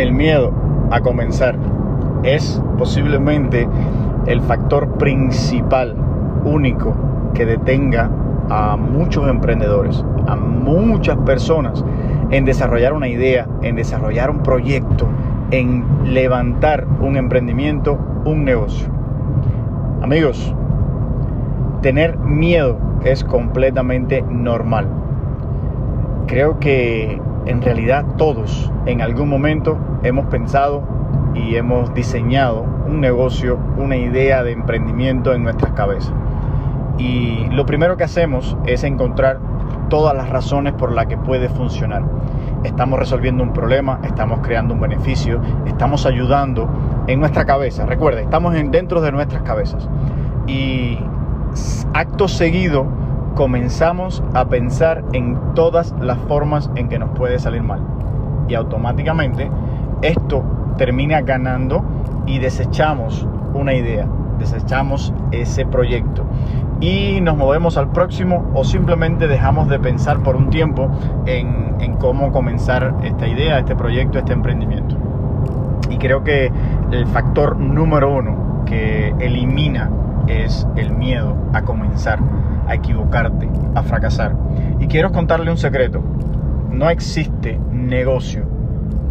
El miedo a comenzar es posiblemente el factor principal, único, que detenga a muchos emprendedores, a muchas personas en desarrollar una idea, en desarrollar un proyecto, en levantar un emprendimiento, un negocio. Amigos, tener miedo es completamente normal. Creo que en realidad todos en algún momento hemos pensado y hemos diseñado un negocio, una idea de emprendimiento en nuestras cabezas. Y lo primero que hacemos es encontrar todas las razones por las que puede funcionar. Estamos resolviendo un problema, estamos creando un beneficio, estamos ayudando en nuestra cabeza. Recuerde, estamos dentro de nuestras cabezas. Y acto seguido comenzamos a pensar en todas las formas en que nos puede salir mal. Y automáticamente esto termina ganando y desechamos una idea, desechamos ese proyecto y nos movemos al próximo o simplemente dejamos de pensar por un tiempo en, en cómo comenzar esta idea, este proyecto, este emprendimiento. Y creo que el factor número uno que elimina el miedo a comenzar, a equivocarte, a fracasar. Y quiero contarle un secreto. No existe negocio,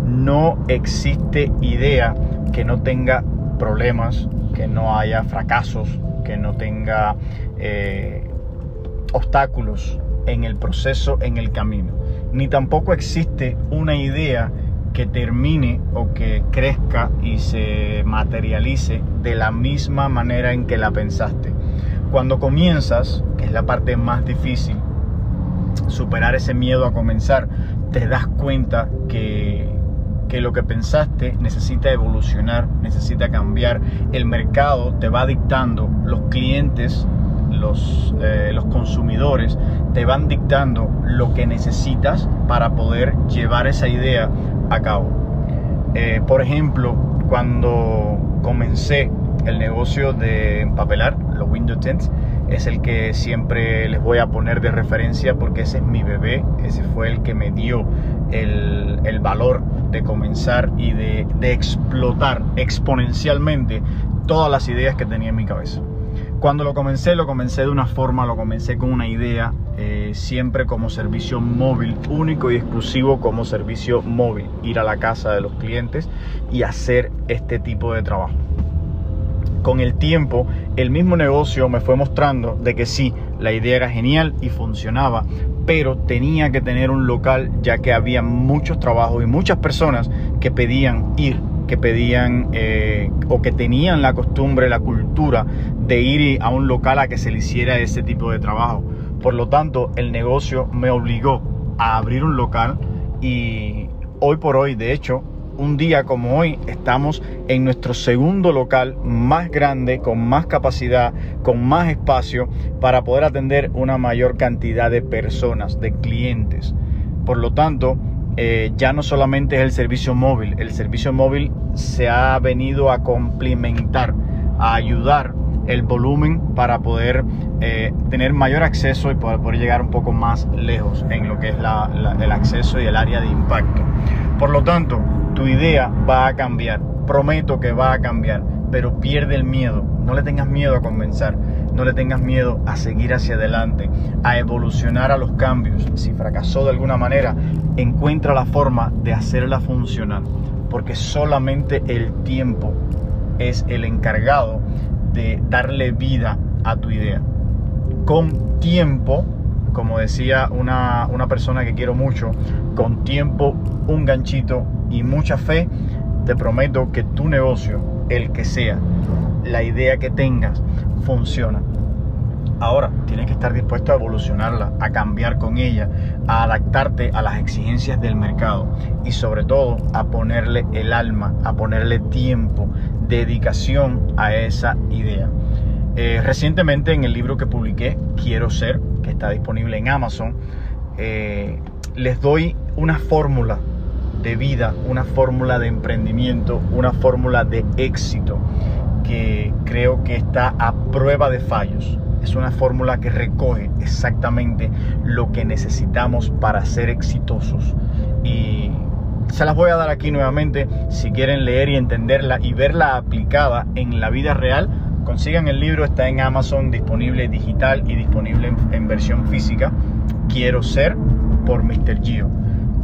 no existe idea que no tenga problemas, que no haya fracasos, que no tenga eh, obstáculos en el proceso, en el camino. Ni tampoco existe una idea que termine o que crezca y se materialice de la misma manera en que la pensaste. Cuando comienzas, que es la parte más difícil, superar ese miedo a comenzar, te das cuenta que, que lo que pensaste necesita evolucionar, necesita cambiar. El mercado te va dictando, los clientes, los, eh, los consumidores te van dictando lo que necesitas para poder llevar esa idea a cabo. Eh, por ejemplo, cuando comencé el negocio de empapelar, los window tints, es el que siempre les voy a poner de referencia porque ese es mi bebé, ese fue el que me dio el, el valor de comenzar y de, de explotar exponencialmente todas las ideas que tenía en mi cabeza. Cuando lo comencé, lo comencé de una forma, lo comencé con una idea, eh, siempre como servicio móvil, único y exclusivo como servicio móvil, ir a la casa de los clientes y hacer este tipo de trabajo. Con el tiempo, el mismo negocio me fue mostrando de que sí, la idea era genial y funcionaba, pero tenía que tener un local ya que había muchos trabajos y muchas personas que pedían ir que pedían eh, o que tenían la costumbre, la cultura de ir a un local a que se le hiciera ese tipo de trabajo. Por lo tanto, el negocio me obligó a abrir un local y hoy por hoy, de hecho, un día como hoy estamos en nuestro segundo local más grande, con más capacidad, con más espacio para poder atender una mayor cantidad de personas, de clientes. Por lo tanto, eh, ya no solamente es el servicio móvil, el servicio móvil se ha venido a complementar, a ayudar el volumen para poder eh, tener mayor acceso y poder, poder, llegar un poco más lejos en lo que es el acceso y el área de impacto. Por lo tanto, tu idea va a cambiar, prometo que va a cambiar, pero pierde el miedo, no le tengas miedo a comenzar no le tengas miedo a seguir hacia adelante, a evolucionar a los cambios. Si fracasó de alguna manera, encuentra la forma de hacerla funcionar, porque solamente el tiempo es el encargado de darle vida a tu idea. Con tiempo, como decía una, una persona que quiero mucho, con tiempo, un ganchito y mucha fe, te prometo que tu negocio, el que sea, la idea que tengas, funciona. Ahora, tienes que estar dispuesto a evolucionarla, a cambiar con ella, a adaptarte a las exigencias del mercado y sobre todo a ponerle el alma, a ponerle tiempo, dedicación a esa idea. Eh, recientemente en el libro que publiqué, Quiero ser, que está disponible en Amazon, eh, les doy una fórmula de vida, una fórmula de emprendimiento, una fórmula de éxito que creo que está a prueba de fallos. Es una fórmula que recoge exactamente lo que necesitamos para ser exitosos. Y se las voy a dar aquí nuevamente. Si quieren leer y entenderla y verla aplicada en la vida real, consigan el libro, está en Amazon, disponible digital y disponible en, versión física. Quiero ser por Mr. Gio.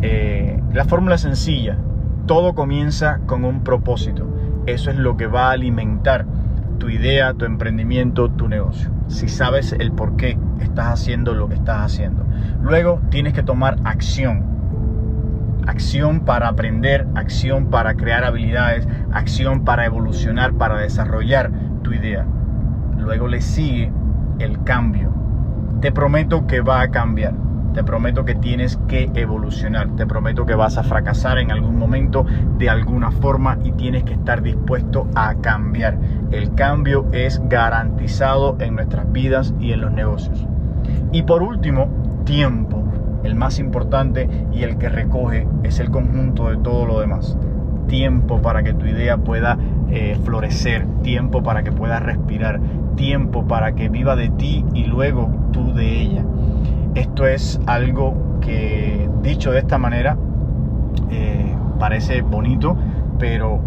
Eh, la fórmula es sencilla, todo comienza con un propósito. Eso es lo que va a alimentar tu idea, tu emprendimiento, tu negocio. Si sabes el por qué estás haciendo lo que estás haciendo. Luego tienes que tomar acción acción para aprender, acción para crear habilidades, acción para evolucionar, para desarrollar idea. Luego le sigue el cambio. Te prometo que va a cambiar. Te prometo que tienes que evolucionar. Te prometo que vas a fracasar en algún momento de alguna forma y tienes que estar dispuesto a cambiar. El cambio es garantizado en nuestras vidas y en los negocios. Y por último, tiempo el más importante y el que recoge es el conjunto de todo lo demás. Tiempo para que tu idea pueda eh, florecer, tiempo para que pueda respirar, tiempo para que viva de ti y luego tú de ella. Esto es algo que dicho de esta manera eh, parece bonito, pero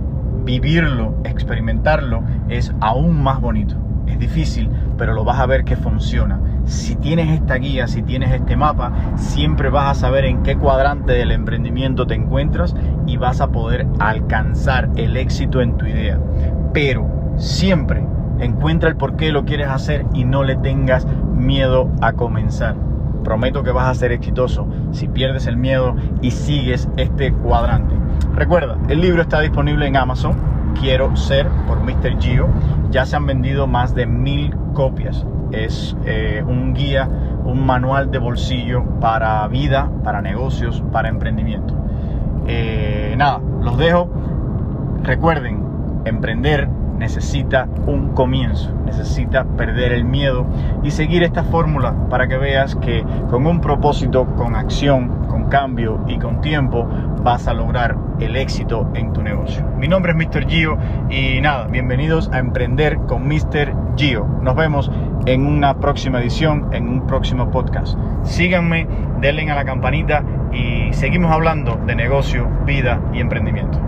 vivirlo, experimentarlo es aún más bonito. Es difícil, pero lo vas a ver que funciona. Si tienes esta guía, si tienes este mapa, siempre vas a saber en qué cuadrante del emprendimiento te encuentras y vas a poder alcanzar el éxito en tu idea. Pero siempre encuentra el por qué lo quieres hacer y no le tengas miedo a comenzar. Prometo que vas a ser exitoso si pierdes el miedo y sigues este cuadrante. Recuerda, el libro está disponible en Amazon. Quiero ser por Mr. Gio. Ya se han vendido más de mil copias. Es eh, un guía, un manual de bolsillo para vida, para negocios, para emprendimiento. Eh, nada, los dejo. Recuerden, emprender necesita un comienzo, necesita perder el miedo y seguir esta fórmula para que veas que con un propósito, con acción, con cambio y con tiempo vas a lograr el éxito en tu negocio. Mi nombre es Mr. Gio y nada, bienvenidos a Emprender con Mr. Gio. Nos vemos en una próxima edición, en un próximo podcast. Síganme, denle a la campanita y seguimos hablando de negocio, vida y emprendimiento.